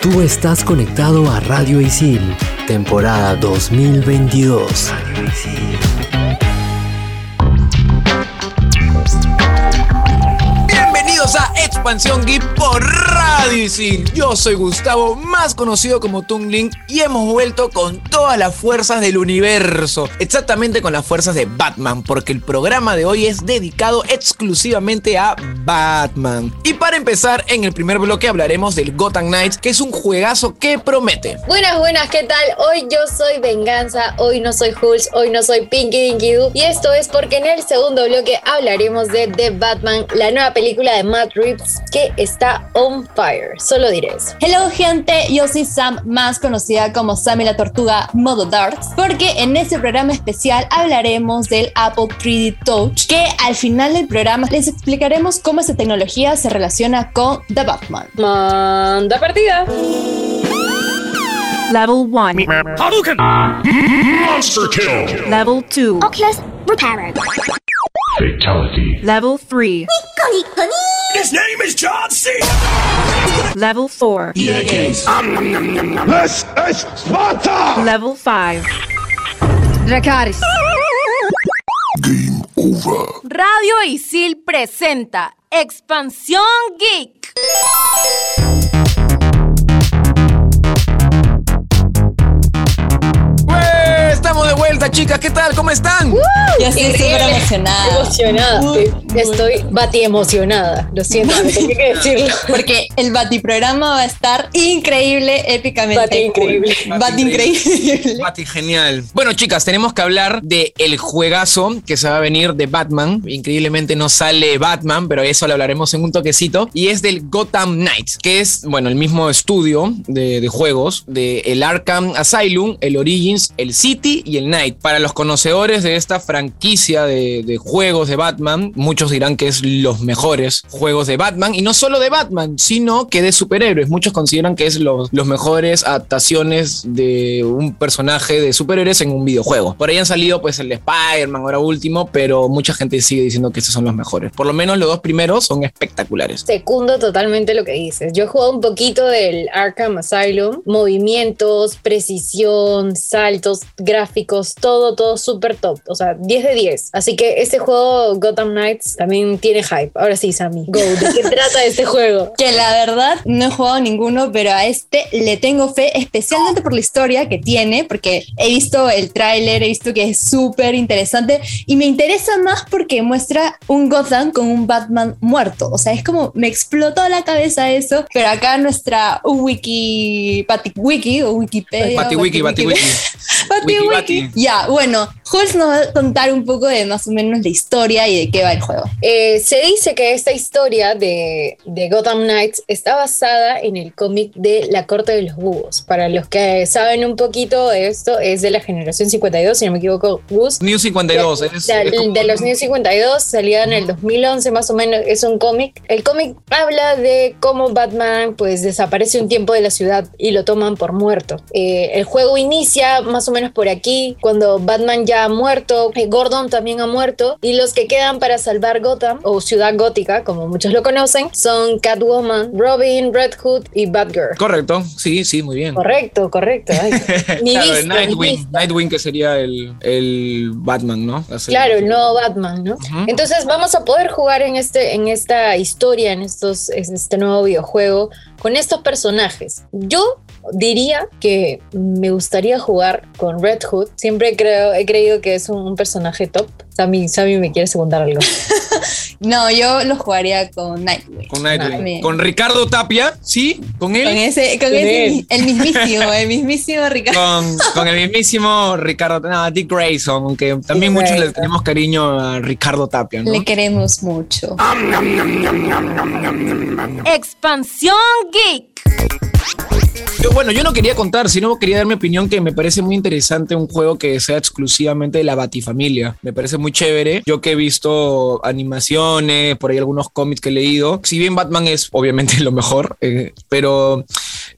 Tú estás conectado a Radio Isil, temporada 2022. Radio Isil. Expansión Geek por Radio Isil. Yo soy Gustavo, más conocido como Tungling, y hemos vuelto con todas las fuerzas del universo. Exactamente con las fuerzas de Batman, porque el programa de hoy es dedicado exclusivamente a Batman. Y para empezar, en el primer bloque hablaremos del Gotham Knights, que es un juegazo que promete. Buenas, buenas, ¿qué tal? Hoy yo soy Venganza, hoy no soy Hulz, hoy no soy Pinky Dinky Doo. Y esto es porque en el segundo bloque hablaremos de The Batman, la nueva película de Matt Reeves que está on fire. Solo diré eso. Hello gente, yo soy Sam, más conocida como Sammy la Tortuga Modo Darts, porque en este programa especial hablaremos del Apple 3D Touch, que al final del programa les explicaremos cómo esta tecnología se relaciona con The Batman. Manda partida. Level 1. Hadouken! Monster kill! Level 2. Oculus Repairer. Fatality. Level 3. His name is John C. Level 4. This is Sparta! Level 5. Dracaris. Game over. Radio Isil presenta Expansión Geek. Chicas. ¿Qué tal? ¿Cómo están? Yo estoy súper Increíble. emocionada. Emocionada. Estoy bati emocionada. Lo siento, tenía que decirlo. Porque el Batiprograma va a estar increíble, épicamente. Bati increíble. Bati increíble. Bati, genial. Bueno, chicas, tenemos que hablar de el juegazo que se va a venir de Batman. Increíblemente no sale Batman, pero eso lo hablaremos en un toquecito. Y es del Gotham Knights, que es, bueno, el mismo estudio de, de juegos de el Arkham Asylum, el Origins, el City y el Knight. Para los conocedores de esta franquicia de, juegos de Batman, muchos dirán que es los mejores juegos de Batman. Y no solo de Batman, sino que de superhéroes. Muchos consideran que es los, mejores adaptaciones de un personaje de superhéroes en un videojuego. Por ahí han salido pues el de Spider-Man ahora último, pero mucha gente sigue diciendo que estos son los mejores. Por lo menos los dos primeros son espectaculares. Secundo totalmente lo que dices. Yo he jugado un poquito del Arkham Asylum. Movimientos, precisión, saltos, gráficos, todo, todo súper top. O sea, 10 de 10. Así que este juego, Gotham Knights, también tiene hype. Ahora sí, Sammy. Go. ¿De qué trata este juego? Que la verdad no he jugado ninguno, pero a este le tengo fe, especialmente por la historia que tiene, porque he visto el tráiler, he visto que es súper interesante y me interesa más porque muestra un Gotham con un Batman muerto. O sea, es como me explotó la cabeza eso, pero acá nuestra wiki, Wiki o Wikipedia. Batiwiki, Batiwiki. Bati Wiki, Wiki. Bati. Ya, bueno, Jules nos va a contar un poco de más o menos la historia y de qué va el juego. Eh, se dice que esta historia de, de Gotham Knights está basada en el cómic de La Corte de los Búhos. Para los que saben un poquito de esto, es de la generación 52, si no me equivoco, Gus. New 52. es- de, es como- de los New 52 salía en el 2011 más o menos es un cómic el cómic habla de cómo Batman pues desaparece un tiempo de la ciudad y lo toman por muerto Eh, el juego inicia más o menos por aquí cuando Batman ya ha muerto eh, Gordon también ha muerto y los que quedan para salvar Gotham o ciudad gótica como muchos lo conocen son Catwoman Robin Red Hood y Batgirl Correcto, sí, sí, muy bien. correcto correcto Ay, ni Claro, visto, el ni Nightwing. Nightwing que sería el, el Batman, ¿no? Claro, el nuevo Batman, ¿no? Entonces vamos a poder jugar en este, en esta historia, en estos, en este nuevo videojuego, con estos personajes. Yo diría que me gustaría jugar con Red Hood. Siempre creo, he creído que es un, un personaje top. Sammy, Sammy me quiere secundar algo. No, yo lo jugaría con Nightwing. Con Nightwing. Con Ricardo Tapia, ¿sí? Con él. Con ese, con Con ese él. el mismísimo, el mismísimo Ricardo. Con, con el mismísimo Ricardo, no, Dick Grayson, aunque también Dick muchos le tenemos cariño a Ricardo Tapia, ¿no? Le queremos mucho. Expansión Geek. Bueno, yo no quería contar, sino quería dar mi opinión que me parece muy interesante un juego que sea exclusivamente de la Batifamilia. Me parece muy chévere. Yo que he visto animaciones, por ahí algunos cómics que he leído. Si bien Batman es obviamente lo mejor, eh, pero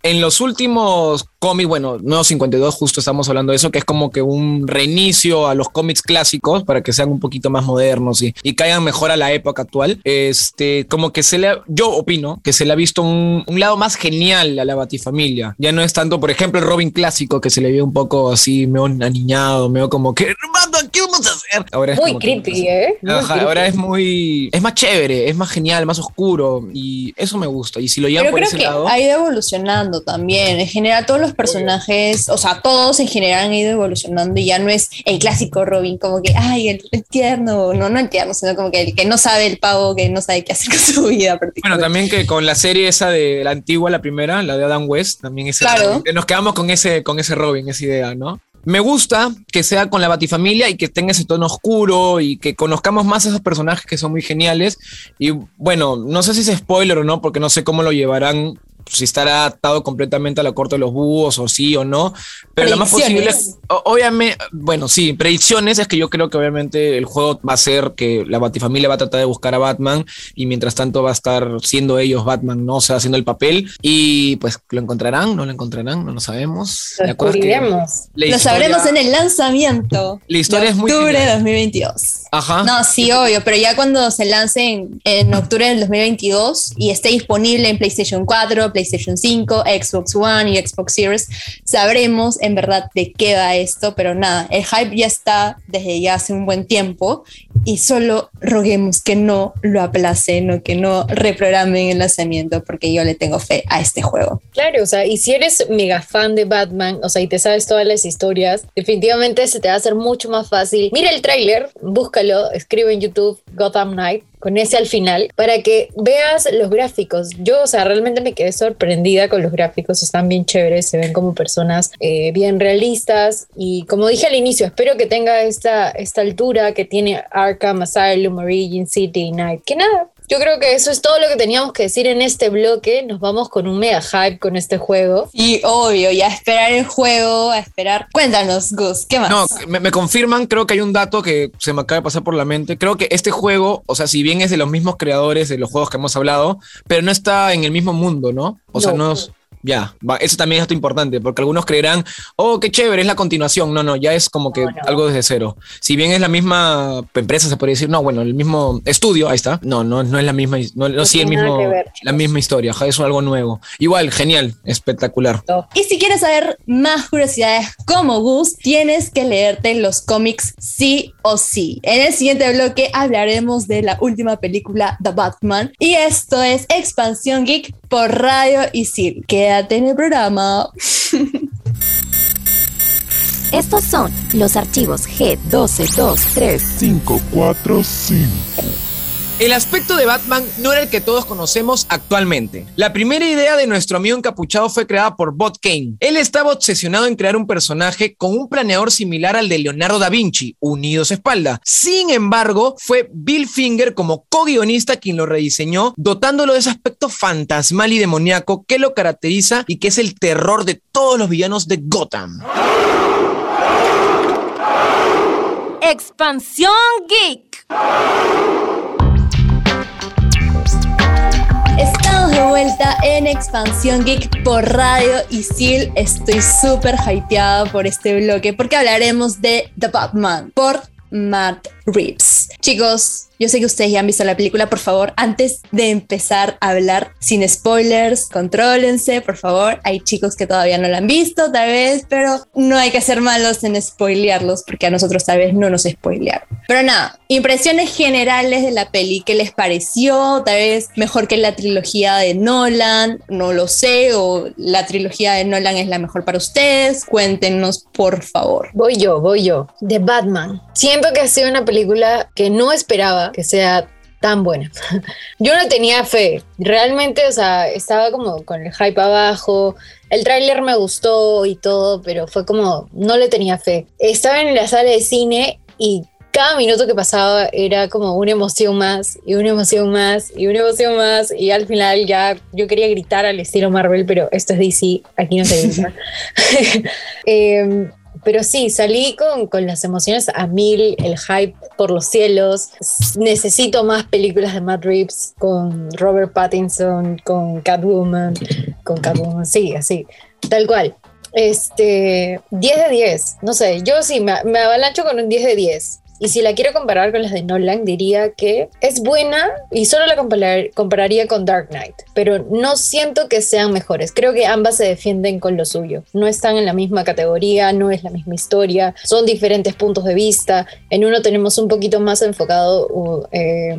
en los últimos cómics, bueno, no 52, justo estamos hablando de eso, que es como que un reinicio a los cómics clásicos para que sean un poquito más modernos y, y caigan mejor a la época actual. Este, como que se le, ha- yo opino que se le ha visto un, un lado más genial a la Batifamilia. Ya no es tanto, por ejemplo, el Robin clásico que se le vio un poco así, medio aniñado, medio como que, hermano, ¿qué vamos a hacer? Ahora es Muy creepy, ¿eh? Muy Ajá, creepy. ahora es muy. Es más chévere, es más genial, más oscuro. Y eso me gusta. Y si lo llevan Pero por creo ese que lado. ha ido evolucionando también. En general, todos los personajes, o sea, todos en general han ido evolucionando y ya no es el clásico Robin, como que, ay, el, el tierno, no, no el tierno, sino como que el que no sabe el pavo, que no sabe qué hacer con su vida. Bueno, también que con la serie esa de la antigua, la primera, la de Adam West, también ese Claro. Nos quedamos con ese, con ese Robin, esa idea, ¿no? Me gusta que sea con la Batifamilia y que tenga ese tono oscuro y que conozcamos más a esos personajes que son muy geniales. Y bueno, no sé si es spoiler o no, porque no sé cómo lo llevarán, si estará atado completamente a la corte de los búhos o sí o no. Pero lo más posible, o- obviamente, bueno, sí, predicciones es que yo creo que obviamente el juego va a ser que la Batifamilia va a tratar de buscar a Batman y mientras tanto va a estar siendo ellos Batman, ¿no? O sea, haciendo el papel y pues lo encontrarán, no lo encontrarán, no lo sabemos. Lo es que descubriremos. Lo sabremos en el lanzamiento. La historia de es muy octubre de genial. 2022. Ajá. No, sí, obvio, pero ya cuando se lance en, en octubre del 2022 y esté disponible en PlayStation 4, PlayStation 5, Xbox One y Xbox Series, sabremos en verdad de qué va esto, pero nada, el hype ya está desde ya hace un buen tiempo y solo roguemos que no lo aplacen o que no reprogramen el lanzamiento porque yo le tengo fe a este juego. Claro, o sea, y si eres mega fan de Batman, o sea, y te sabes todas las historias, definitivamente se te va a hacer mucho más fácil. Mira el tráiler, búscalo, escribe en YouTube Gotham Knight con ese al final para que veas los gráficos. Yo, o sea, realmente me quedé sorprendida con los gráficos, están bien chéveres, se ven como personas eh, bien realistas y como dije al inicio, espero que tenga esta, esta altura que tiene Arkham Asylum, Origin City, Night. Que nada, yo creo que eso es todo lo que teníamos que decir en este bloque. Nos vamos con un mega hype con este juego. Y obvio, ya esperar el juego, a esperar. Cuéntanos, Gus, ¿qué más? No, me, me confirman, creo que hay un dato que se me acaba de pasar por la mente. Creo que este juego, o sea, si bien es de los mismos creadores de los juegos que hemos hablado, pero no está en el mismo mundo, ¿no? O sea, No. no es- Ya, va, eso también es algo importante, porque algunos creerán, oh, qué chévere, es la continuación. No, no, ya es como que No, no. algo desde cero. Si bien es la misma empresa, se podría decir, no, bueno, el mismo estudio, ahí está. No, no, no es la misma, no, no, sí, el mismo, ver, la misma historia, es algo nuevo. Igual, genial, espectacular. Y si quieres saber más curiosidades como Gus, tienes que leerte los cómics sí o sí. En el siguiente bloque hablaremos de la última película The Batman. Y esto es Expansión Geek por Radio Isil. Quédate en el programa. Estos son los archivos G1223. 545. El aspecto de Batman no era el que todos conocemos actualmente. La primera idea de nuestro amigo encapuchado fue creada por Bob Kane. Él estaba obsesionado en crear un personaje con un planeador similar al de Leonardo da Vinci, unidos espalda. Sin embargo, fue Bill Finger como co-guionista quien lo rediseñó, dotándolo de ese aspecto fantasmal y demoníaco que lo caracteriza y que es el terror de todos los villanos de Gotham. Expansión Geek. De vuelta en Expansión Geek por Radio Isil. Estoy súper hypeada por este bloque porque hablaremos de The Batman por Matt Reeves. Chicos, yo sé que ustedes ya han visto la película, por favor, antes de empezar a hablar sin spoilers, contrólense, por favor. Hay chicos que todavía no la han visto, tal vez, pero no hay que ser malos en spoilearlos porque a nosotros tal vez no nos spoilearon. Pero nada, impresiones generales de la peli, ¿qué les pareció? Tal vez mejor que la trilogía de Nolan, no lo sé, o la trilogía de Nolan es la mejor para ustedes. Cuéntenos, por favor. Voy yo, voy yo. De Batman. Siento que ha sido una película que no esperaba que sea tan buena. Yo no tenía fe. Realmente, o sea, estaba como con el hype abajo. El tráiler me gustó y todo, pero fue como, no le tenía fe. Estaba en la sala de cine y cada minuto que pasaba era como una emoción más y una emoción más y una emoción más y al final ya yo quería gritar al estilo Marvel, pero esto es DC, aquí no se grita. Em, pero sí, salí con, con las emociones a mil, el hype por los cielos. Necesito más películas de Matt Reeves con Robert Pattinson, con Catwoman. con Catwoman, sí, así, tal cual. Este, 10 de 10, no sé, yo sí me, me avalancho con un 10 de 10. Y si la quiero comparar con las de Nolan, diría que es buena y solo la comparar- compararía con Dark Knight, pero no siento que sean mejores. Creo que ambas se defienden con lo suyo. No están en la misma categoría, no es la misma historia, son diferentes puntos de vista. En uno tenemos un poquito más enfocado eh,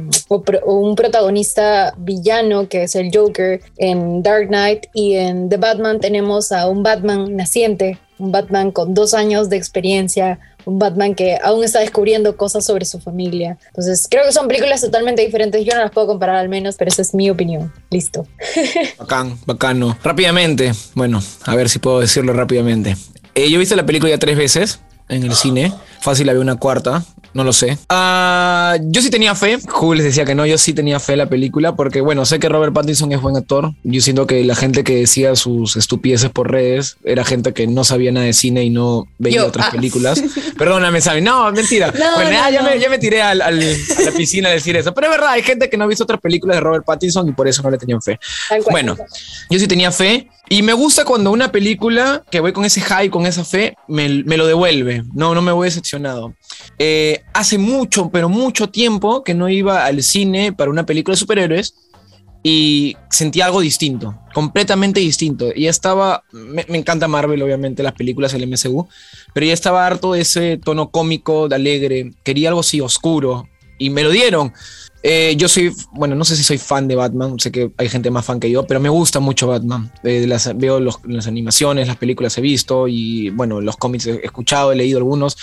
un protagonista villano que es el Joker en Dark Knight y en The Batman tenemos a un Batman naciente, un Batman con dos años de experiencia, un Batman que aún está descubriendo cosas sobre su familia. Entonces, creo que son películas totalmente diferentes. Yo no las puedo comparar al menos, pero esa es mi opinión. Listo. Bacán, bacano. Rápidamente, bueno, a ver si puedo decirlo rápidamente. Eh, yo he visto la película ya tres veces en el cine. Fácil, la vi una cuarta. No lo sé. Ah, yo sí tenía fe. Julio les decía que no. Yo sí tenía fe en la película porque, bueno, sé que Robert Pattinson es buen actor. Yo siento que la gente que decía sus estupideces por redes era gente que no sabía nada de cine y no veía Yo, otras ah. películas. Perdóname, Sammy. No, mentira. No, bueno, no, ah, ya, no. Me, ya me tiré al- al- a la piscina a decir eso. Pero es verdad, hay gente que no ha visto otras películas de Robert Pattinson y por eso no le tenían fe. Bueno, yo sí tenía fe y me gusta cuando una película que voy con ese high, con esa fe, me, me lo devuelve. No, no me voy decepcionado. Eh, hace mucho, pero mucho tiempo que no iba al cine para una película de superhéroes y sentí algo distinto, completamente distinto. Y estaba, me, me encanta Marvel, obviamente, las películas del MCU, pero ya estaba harto de ese tono cómico, de alegre. Quería algo así oscuro y me lo dieron. Eh, yo soy, bueno, no sé si soy fan de Batman, sé que hay gente más fan que yo, pero me gusta mucho Batman. Eh, las, veo los- las animaciones, las películas he visto y, bueno, los cómics he escuchado, he leído algunos.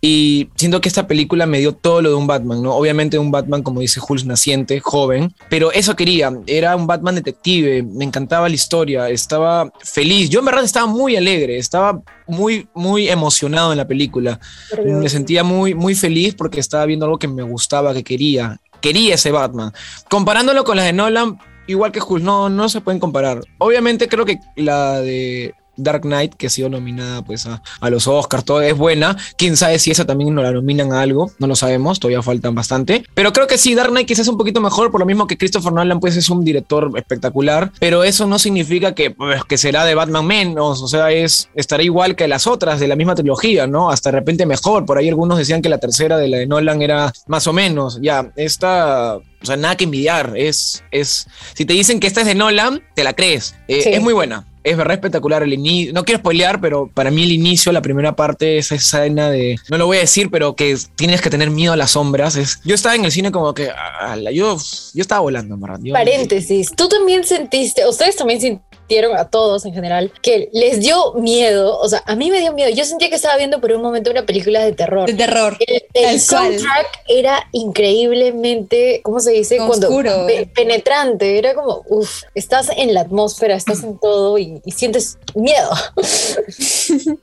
Y siento que esta película me dio todo lo de un Batman, ¿no? Obviamente un Batman, como dice Jules, naciente, joven, pero eso quería, era un Batman detective, me encantaba la historia, estaba feliz, yo en verdad estaba muy alegre, estaba muy, muy emocionado en la película, me sentía muy, muy feliz porque estaba viendo algo que me gustaba, que quería, quería ese Batman. Comparándolo con las de Nolan, igual que Jules, no, no se pueden comparar. Obviamente creo que la de Dark Knight, que ha sido nominada pues a, a los Oscars, todo es buena. Quién sabe si esa también no la nominan a algo, no lo sabemos, todavía faltan bastante. Pero creo que sí, Dark Knight quizás es un poquito mejor, por lo mismo que Christopher Nolan pues es un director espectacular, pero eso no significa que, pues, que será de Batman menos, o sea, es, estará igual que las otras de la misma trilogía, ¿no? Hasta de repente mejor, por ahí algunos decían que la tercera de la de Nolan era más o menos, ya, esta... O sea, nada que envidiar. Es, es, si te dicen que esta es de Nolan, te la crees. Eh, Sí. Es muy buena. Es verdad espectacular el inicio. No quiero spoilear, pero para mí el inicio, la primera parte, esa escena de. No lo voy a decir, pero que tienes que tener miedo a las sombras. Es, yo estaba en el cine como que. ala, yo, yo estaba volando, en verdad. Yo- Paréntesis, tú también sentiste, ustedes también sintieron a todos en general, que les dio miedo, o sea, a mí me dio miedo, yo sentía que estaba viendo por un momento una película de terror. De terror. El, soundtrack era increíblemente, ¿cómo se dice? Oscuro. pe- penetrante, era como, uff, estás en la atmósfera, estás en todo y, y sientes miedo.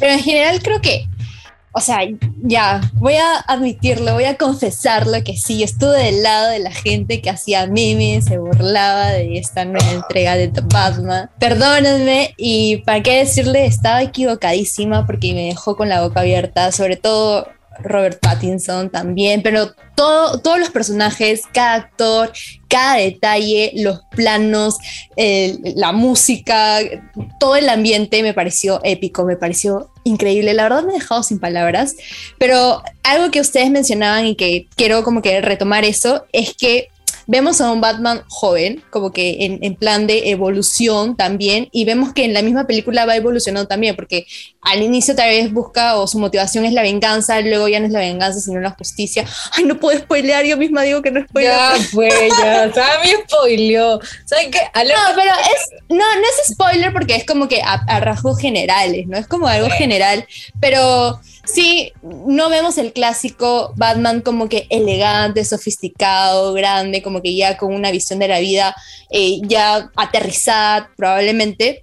Pero en general creo que, o sea, ya, voy a admitirlo, voy a confesarlo que sí, estuve del lado de la gente que hacía memes, se burlaba de esta nueva entrega de The Batman. Perdónenme y para qué decirle, estaba equivocadísima porque me dejó con la boca abierta, sobre todo Robert Pattinson también, pero todo, todos los personajes, cada actor, cada detalle, los planos, la música, todo el ambiente me pareció épico, me pareció increíble. La verdad me he dejado sin palabras, pero algo que ustedes mencionaban y que quiero como que retomar eso es que vemos a un Batman joven, como que en, en plan de evolución también, y vemos que en la misma película va evolucionando también, porque al inicio tal vez busca o su motivación es la venganza, luego ya no es la venganza, sino la justicia. Ay, no puedo spoilear, yo misma digo que no spoileo. Ya fue, ya, Sammy spoileó. ¿Saben qué? A lo- No, pero es, no, no es spoiler porque es como que a, a rasgos generales, ¿no? Es como algo general, pero sí, no vemos el clásico Batman como que elegante, sofisticado, grande, como que ya con una visión de la vida eh, ya aterrizada probablemente,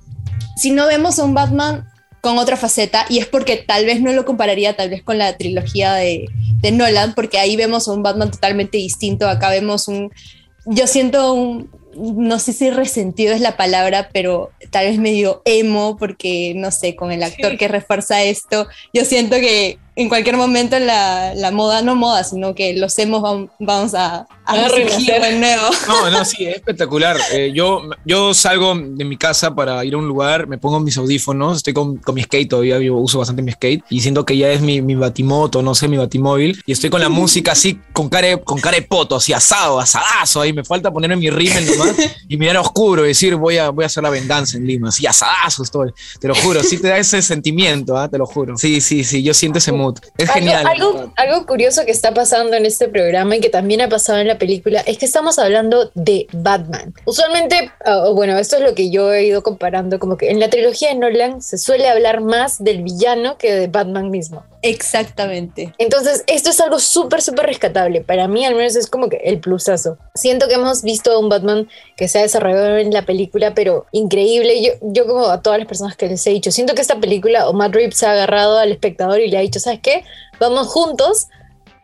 sino vemos a un Batman con otra faceta y es porque tal vez no lo compararía tal vez con la trilogía de, de Nolan, porque ahí vemos a un Batman totalmente distinto, acá vemos un, yo siento un, no sé si resentido es la palabra, pero tal vez medio emo, porque no sé, con el actor que refuerza esto, yo siento que en cualquier momento la, la moda, no moda, sino que los hemos vam- vamos a, a A renacer. de nuevo. No, no, sí, es espectacular. Eh, yo, yo salgo de mi casa para ir a un lugar, me pongo mis audífonos, estoy con, con mi skate todavía, yo uso bastante mi skate y siento que ya es mi, mi batimoto, no sé, mi batimóvil y estoy con la música así, con cara, de- con cara de poto, así asado, asadazo ahí, me falta ponerme mi rímel nomás y mirar oscuro y decir voy a, voy a hacer la venganza en Lima, así asadazo estoy, te lo juro, sí te da ese sentimiento, ¿ah? te lo juro. Sí, sí, sí, yo siento ese mood. Es Algo, genial. algo, algo curioso que está pasando en este programa y que también ha pasado en la película es que estamos hablando de Batman. Usualmente, ah, bueno, esto es lo que yo he ido comparando, como que en la trilogía de Nolan se suele hablar más del villano que de Batman mismo. Exactamente. Entonces, esto es algo súper, súper rescatable. Para mí, al menos, es como que el plusazo. Siento que hemos visto un Batman que se ha desarrollado en la película, pero increíble. Yo, yo como a todas las personas que les he dicho, siento que esta película, o Matt Reeves se ha agarrado al espectador y le ha dicho, ¿sabes qué? Vamos juntos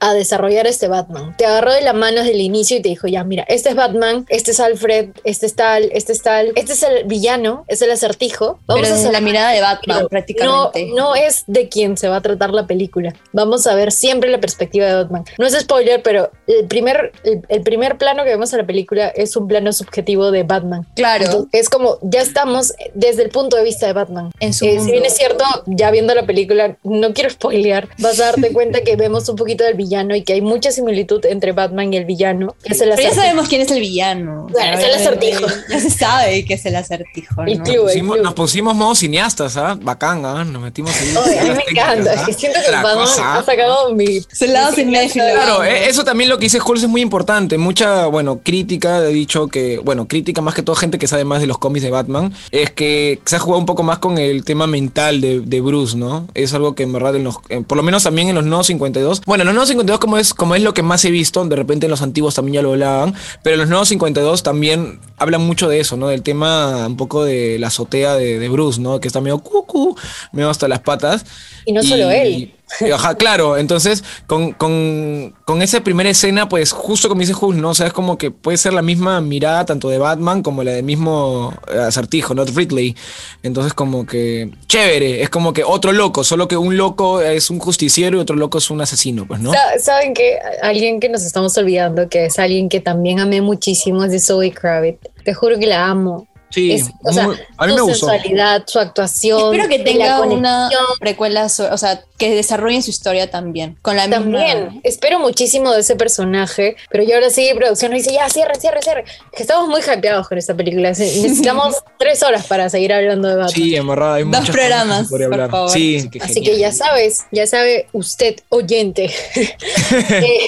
a desarrollar este Batman. Te agarró de la mano desde el inicio y te dijo, ya, mira, este es Batman, este es Alfred, este es tal, este es tal, este es el villano, es el acertijo. Pero a hacer- la mirada de Batman, pero prácticamente. No, no es de quien se va a tratar la película. Vamos a ver siempre la perspectiva de Batman. No es spoiler, pero el primer, el, el primer plano que vemos en la película es un plano subjetivo de Batman. Claro, Entonces, es como, ya estamos desde el punto de vista de Batman. en su Eh, mundo. si bien es cierto, ya viendo la película, no quiero spoilear, vas a darte cuenta que vemos un poquito del villano y que hay mucha similitud entre Batman y el villano. que es el Pero ya sabemos quién es el villano. Claro, es el acertijo. Ya se sabe que es el acertijo. El ¿no? club. Pusimos- nos pusimos modo cineastas, ¿ah? Bacán, ¿ah? Nos metimos ahí. Oye, a mí me técnicas, encanta, ¿ah? siento que Batman cosa, ¿ah? ha sacado mi... Su lado cinéfilo. Claro, eh, eso también lo que dice Jules es muy importante. Mucha, bueno, crítica ha dicho que, bueno, crítica más que todo gente que sabe más de los cómics de Batman, es que se ha jugado un poco más con el tema mental de, de Bruce, ¿no? Es algo que en verdad, en los, en- por lo menos también en los nuevos 52, bueno, en los nuevos 52 como es, como es lo que más he visto, de repente en los antiguos también ya lo hablaban, pero en los nuevos 52 también hablan mucho de eso, ¿no? Del tema un poco de la azotea de, de Bruce, ¿no? Que está medio cucu, medio hasta las patas. Y no solo él. Ajá, claro. Entonces, con, con, con esa primera escena, pues justo como dice Jules, ¿no? O sea, es como que puede ser la misma mirada tanto de Batman como la del mismo eh, acertijo, ¿no? Ridley. Entonces, como que chévere. Es como que otro loco, solo que un loco es un justiciero y otro loco es un asesino, pues, ¿no? Sa- Saben que alguien que nos estamos olvidando, que es alguien que también amé muchísimo, es de Zoe Kravitz. Te juro que la amo. Sí, Es- o sea, muy- a mí su me gustó. sensualidad, su actuación. Espero que tenga una conexión. precuela, o sea, que desarrollen su historia también. Con la También, misma. espero muchísimo de ese personaje, pero yo ahora sí, producción nos dice, ya, cierre, cierre, cierre. Que estamos muy hypeados con esta película. Necesitamos tres horas para seguir hablando de Batman. Sí, verdad, hay Dos programas, por hablar. favor. Sí, qué Así que ya sabes, ya sabe usted, oyente. Eh,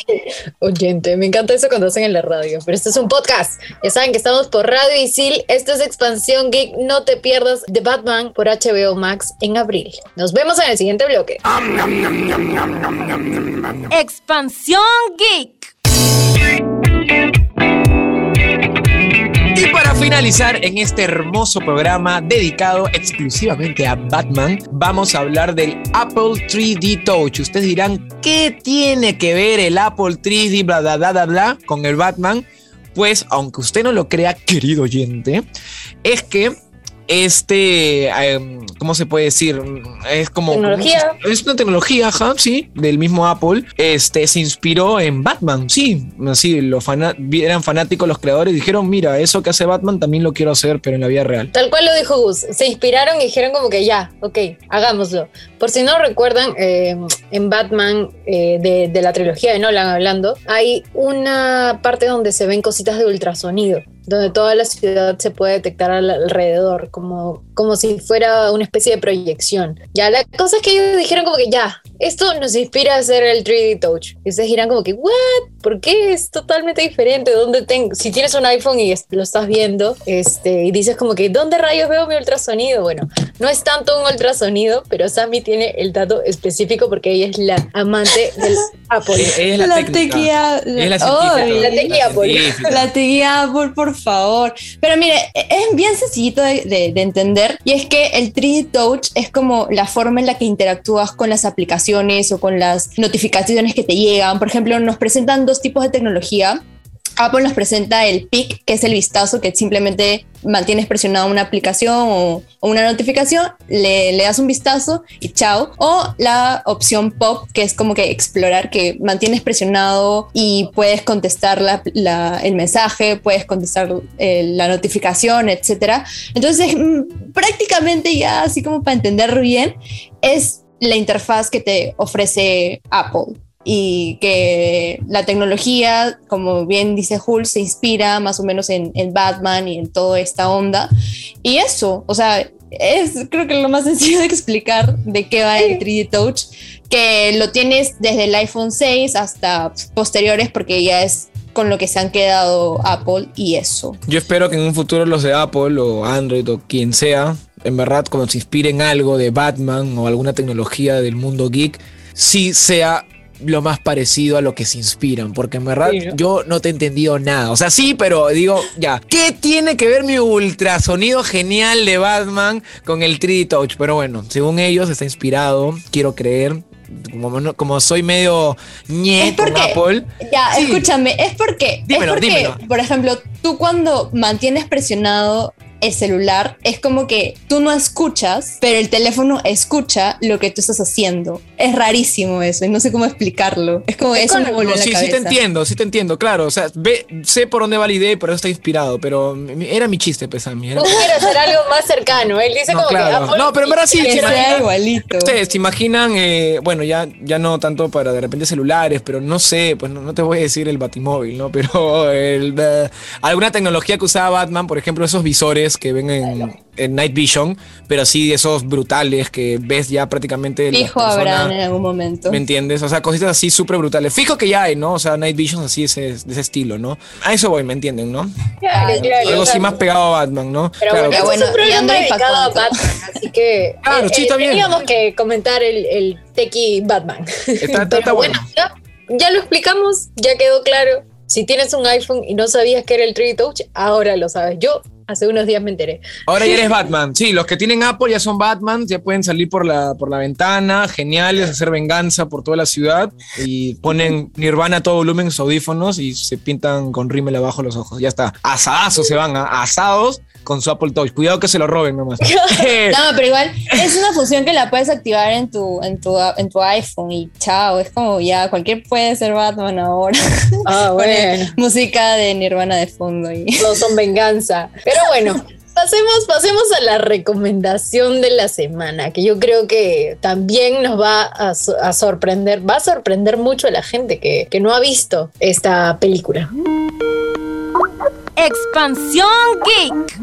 oyente, me encanta eso cuando hacen en la radio, pero esto es un podcast. Ya saben que estamos por Radio Isil, esto es Expansión Geek, no te pierdas de Batman por HBO Max en abril. Nos vemos en el siguiente bloque. Expansión Geek. Y para finalizar en este hermoso programa dedicado exclusivamente a Batman, vamos a hablar del Apple 3D Touch. Ustedes dirán, ¿qué tiene que ver el Apple 3D bla bla bla bla, bla con el Batman? Pues, aunque usted no lo crea, querido oyente, es que este, em, ¿cómo se puede decir? Es como... Tecnología. Es una tecnología, ajá, sí, del mismo Apple. Este, se inspiró en Batman, sí. Sí, los eran fanáticos los creadores y dijeron, mira, eso que hace Batman también lo quiero hacer, pero en la vida real. Tal cual lo dijo Gus, se inspiraron y dijeron como que ya, ok, hagámoslo. Por si no recuerdan, eh, en Batman eh, de, de la trilogía de Nolan hablando, hay una parte donde se ven cositas de ultrasonido, donde toda la ciudad se puede detectar al- alrededor, como, como si fuera una especie de proyección. Ya, la cosa es que ellos dijeron como que ya, esto nos inspira a hacer el 3D Touch. Y ustedes dirán como que, ¿what? ¿Por qué es totalmente diferente? ¿Dónde tengo? Si tienes un iPhone y lo estás viendo, este, y dices como que, ¿dónde rayos veo mi ultrasonido? Bueno, no es tanto un ultrasonido, pero Sammy tiene el dato específico porque ella es la amante del Apple. Es, es la, La técnica. tequía. Es la científica. la tequía, Apple. La tequía Apple, por favor. Pero mire, es bien sencillito de, de- de entender y es que el 3D Touch es como la forma en la que interactúas con las aplicaciones o con las notificaciones que te llegan. Por ejemplo, nos presentan dos tipos de tecnología. Apple nos presenta el PIC, que es el vistazo que simplemente mantienes presionado una aplicación o, o una notificación, le, le das un vistazo y chao. O la opción pop, que es como que explorar, que mantienes presionado y puedes contestar la- la- el mensaje, puedes contestar eh, la notificación, etcétera. Entonces, mm, prácticamente ya así como para entender bien, es la interfaz que te ofrece Apple y que la tecnología, como bien dice Hulk, se inspira más o menos en, en Batman y en toda esta onda. Y eso, o sea, es creo que lo más sencillo de explicar de qué va el 3D Touch, que lo tienes desde el iPhone 6 hasta posteriores porque ya es con lo que se han quedado Apple y eso. Yo espero que en un futuro los de Apple o Android o quien sea, en verdad, cuando se inspiren algo de Batman o alguna tecnología del mundo geek, sí sea lo más parecido a lo que se inspiran, porque en verdad Sí, ¿no? yo no te he entendido nada. O sea, sí, pero digo, ya, ¿qué tiene que ver mi ultrasonido genial de Batman con el 3D Touch? Pero bueno, según ellos está inspirado, quiero creer. Como, como soy medio ñe Es con porque- Apple. Ya, Sí. escúchame, es porque, Dímelo, es porque dímelo. por ejemplo, tú cuando mantienes presionado el celular, es como que tú no escuchas, pero el teléfono escucha lo que tú estás haciendo. Es rarísimo eso, y no sé cómo explicarlo. Es como Es eso me con- voló No, la sí, sí te entiendo, sí te entiendo, claro. O sea, ve- sé por dónde va la idea y por eso está inspirado, pero era mi chiste, pues, a mí. Era... Tú quieres hacer algo más cercano. Él dice No, como claro. que Apple- No, pero en verdad sí, Que se sea igualito. Ustedes se imaginan, eh, bueno, ya, ya no tanto para de repente celulares, pero no sé, pues no, no te voy a decir el batimóvil, ¿no? Pero el, eh, alguna tecnología que usaba Batman, por ejemplo, esos visores que ven en, en Night Vision, pero sí esos brutales que ves ya prácticamente. Fijo habrán en algún momento. ¿Me entiendes? O sea, cositas así súper brutales. Fijo que ya hay, ¿no? O sea, Night Vision así ese- de ese estilo, ¿no? A eso voy, ¿me entienden, no? Claro, claro, Algo así claro. más pegado a Batman, ¿no? Pero Claro, bueno, bueno, es un y programa dedicado a. Batman, así que Claro, sí, está bien. teníamos que comentar el, el Techie Batman. Está- está- está bueno. ya, ya lo explicamos, ya quedó claro. Si tienes un iPhone y no sabías que era el 3D Touch, ahora lo sabes. Yo hace unos días me enteré. Ahora ya eres Batman. Sí, los que tienen Apple ya son Batman, ya pueden salir por la, por la ventana, geniales, hacer venganza por toda la ciudad y ponen Nirvana a todo volumen en sus audífonos y se pintan con rímel abajo los ojos. Ya está. Asadazos se van, a- asados con su Apple Touch. Cuidado que se lo roben nomás. No, pero igual es una función que la puedes activar en tu, en tu, en tu iPhone y chao, es como ya cualquier puede ser Batman ahora. Ah, bueno. Música de Nirvana de fondo y Todos son venganza. Pero bueno, pasemos, pasemos a la recomendación de la semana, que yo creo que también nos va a, a sorprender, va a sorprender mucho a la gente que, que no ha visto esta película. Expansión Geek.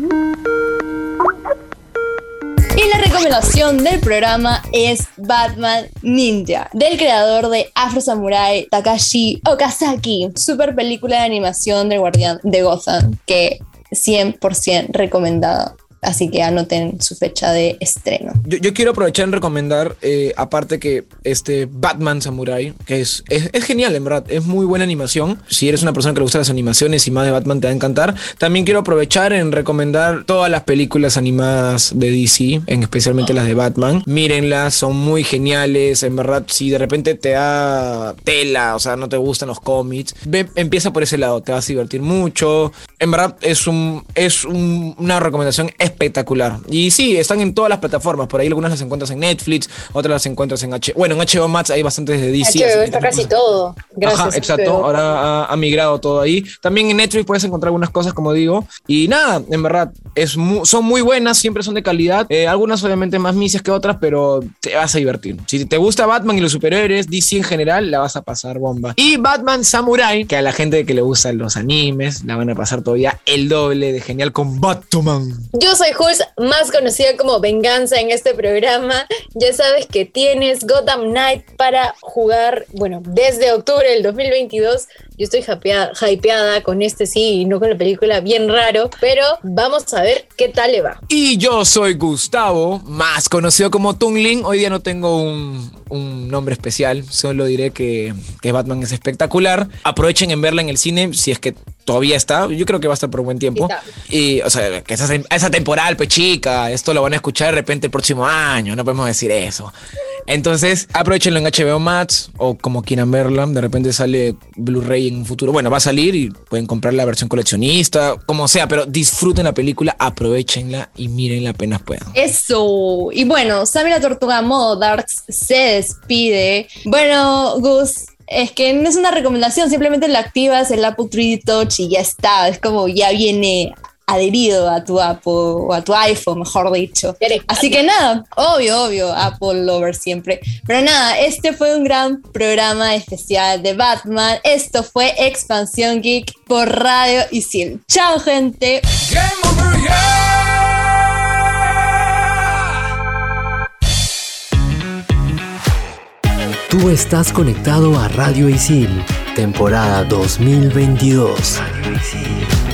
Y la recomendación del programa es Batman Ninja, del creador de Afro Samurai Takashi Okazaki, super película de animación del Guardián de Gotham, que 100% recomendada. Así que anoten su fecha de estreno. Yo, quiero aprovechar en recomendar, eh, aparte que este Batman Samurai, que es, es, genial, en verdad, es muy buena animación. Si eres una persona que le gustan las animaciones y más de Batman te va a encantar. También quiero aprovechar en recomendar todas las películas animadas de DC, en especialmente las de Batman. Mírenlas, son muy geniales. En verdad, si de repente te da tela, o sea, no te gustan los cómics, empieza por ese lado, te vas a divertir mucho. En verdad, es, un, es un- una recomendación espectacular. Y sí, están en todas las plataformas. Por ahí algunas las encuentras en Netflix, otras las encuentras en H. Bueno, en HBO Max hay bastantes de DC. HBO está casi todo. Gracias. Ajá, exacto. Ahora ha, ha migrado todo ahí. También en Netflix puedes encontrar algunas cosas, como digo. Y nada, en verdad, es mu- son muy buenas, siempre son de calidad. Eh, algunas obviamente más misias que otras, pero te vas a divertir. Si te gusta Batman y los superhéroes, DC en general, la vas a pasar bomba. Y Batman Samurai, que a la gente que le gustan los animes, la van a pasar todavía el doble de genial con Batman. Yo soy Hulz, más conocida como Venganza en este programa. Ya sabes que tienes Gotham Knight para jugar, bueno, desde octubre del 2022. Yo estoy hypeada, hypeada con este sí y no con la película, bien raro, pero vamos a ver qué tal le va. Y yo soy Gustavo, más conocido como Tungling. Hoy día no tengo un, un nombre especial, solo diré que, que Batman es espectacular. Aprovechen en verla en el cine si es que todavía está. Yo creo que va a estar por un buen tiempo. Y, o sea, que esa, esa temporal, pues chica, esto lo van a escuchar de repente el próximo año, no podemos decir eso. Entonces, aprovechenlo en HBO Max o como quieran verla. De repente sale Blu-ray en un futuro. Bueno, va a salir y pueden comprar la versión coleccionista, como sea, pero disfruten la película, aprovechenla y mírenla apenas puedan. Eso. Y bueno, Sammy la Tortuga Modo Darks se despide. Bueno, Gus, es que no es una recomendación, simplemente la activas el Apple 3D Touch y ya está. Es como ya viene adherido a tu Apple o a tu iPhone, mejor dicho. Así que nada, obvio, obvio, Apple Lover siempre. Pero nada, este fue un gran programa especial de Batman. Esto fue Expansión Geek por Radio Isil. Chao, gente. Tú estás conectado a Radio Isil, temporada 2022. Radio Isil.